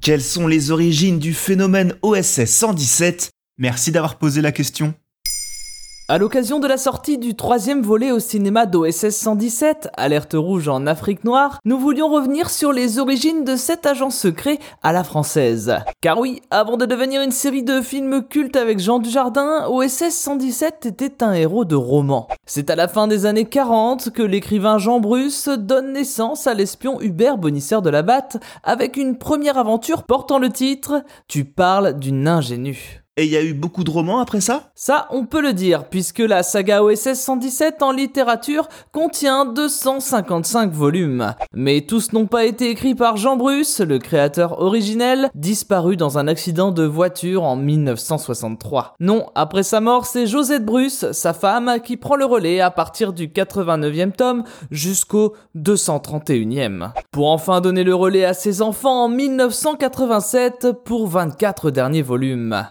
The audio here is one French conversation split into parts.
Quelles sont les origines du phénomène OSS 117 Merci d'avoir posé la question. À l'occasion de la sortie du troisième volet au cinéma d'OSS 117, Alerte rouge en Afrique noire, nous voulions revenir sur les origines de cet agent secret à la française. Car oui, avant de devenir une série de films cultes avec Jean Dujardin, OSS 117 était un héros de roman. C'est à la fin des années 40 que l'écrivain Jean Bruce donne naissance à l'espion Hubert Bonisseur de la Batte avec une première aventure portant le titre Tu parles d'une ingénue. Et il y a eu beaucoup de romans après ça? Ça, on peut le dire, puisque la saga OSS 117 en littérature contient 255 volumes. Mais tous n'ont pas été écrits par Jean Bruce, le créateur originel, disparu dans un accident de voiture en 1963. Non, après sa mort, c'est Josette Bruce, sa femme, qui prend le relais à partir du 89e tome jusqu'au 231e. Pour enfin donner le relais à ses enfants en 1987 pour 24 derniers volumes.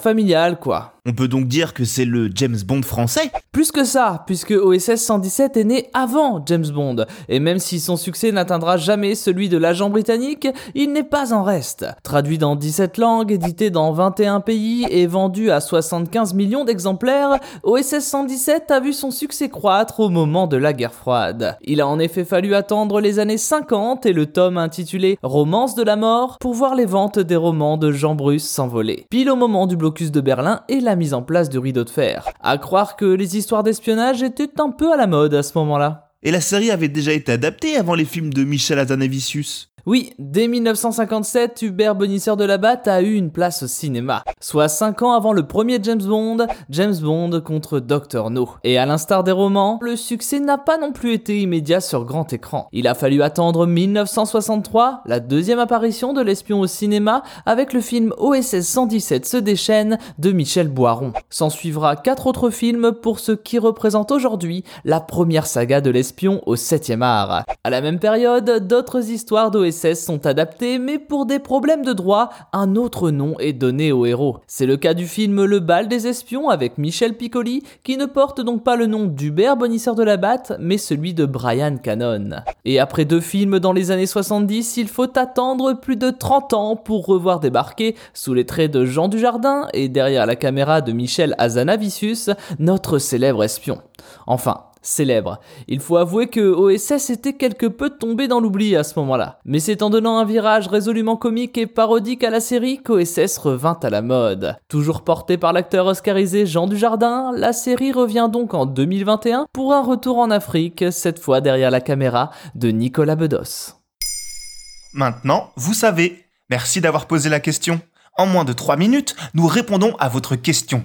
Familiale, quoi. On peut donc dire que c'est le James Bond français Plus que ça, puisque OSS 117 est né avant James Bond, et même si son succès n'atteindra jamais celui de l'agent britannique, il n'est pas en reste. Traduit dans 17 langues, édité dans 21 pays et vendu à 75 millions d'exemplaires, OSS 117 a vu son succès croître au moment de la guerre froide. Il a en effet fallu attendre les années 50 et le tome intitulé Romance de la mort pour voir les ventes des romans de Jean Bruce s'envoler. Pile au moment du blocus de Berlin et la mise en place du rideau de fer. À croire que les histoires d'espionnage étaient un peu à la mode à ce moment-là. Et la série avait déjà été adaptée avant les films de Michel Hazanavicius. Oui, dès 1957, Hubert Bonisseur de la Batte a eu une place au cinéma. Soit 5 ans avant le premier James Bond, James Bond contre Dr. No. Et à l'instar des romans, le succès n'a pas non plus été immédiat sur grand écran. Il a fallu attendre 1963, la deuxième apparition de l'espion au cinéma, avec le film OSS 117 se déchaîne de Michel Boiron. S'en suivra quatre autres films pour ce qui représente aujourd'hui la première saga de l'espion au 7e art. À la même période, d'autres histoires d'OSS sont adaptés, mais pour des problèmes de droit, un autre nom est donné au héros. C'est le cas du film Le bal des espions avec Michel Piccoli, qui ne porte donc pas le nom d'Hubert Bonisseur de la Batte, mais celui de Brian Cannon. Et après deux films dans les années 70, il faut attendre plus de 30 ans pour revoir débarquer, sous les traits de Jean Dujardin et derrière la caméra de Michel Azanavicius, notre célèbre espion. Enfin, célèbre. Il faut avouer que OSS était quelque peu tombé dans l'oubli à ce moment-là. Mais c'est en donnant un virage résolument comique et parodique à la série qu'OSS revint à la mode. Toujours porté par l'acteur oscarisé Jean Dujardin, la série revient donc en 2021 pour un retour en Afrique, cette fois derrière la caméra de Nicolas Bedos. Maintenant, vous savez. Merci d'avoir posé la question. En moins de 3 minutes, nous répondons à votre question.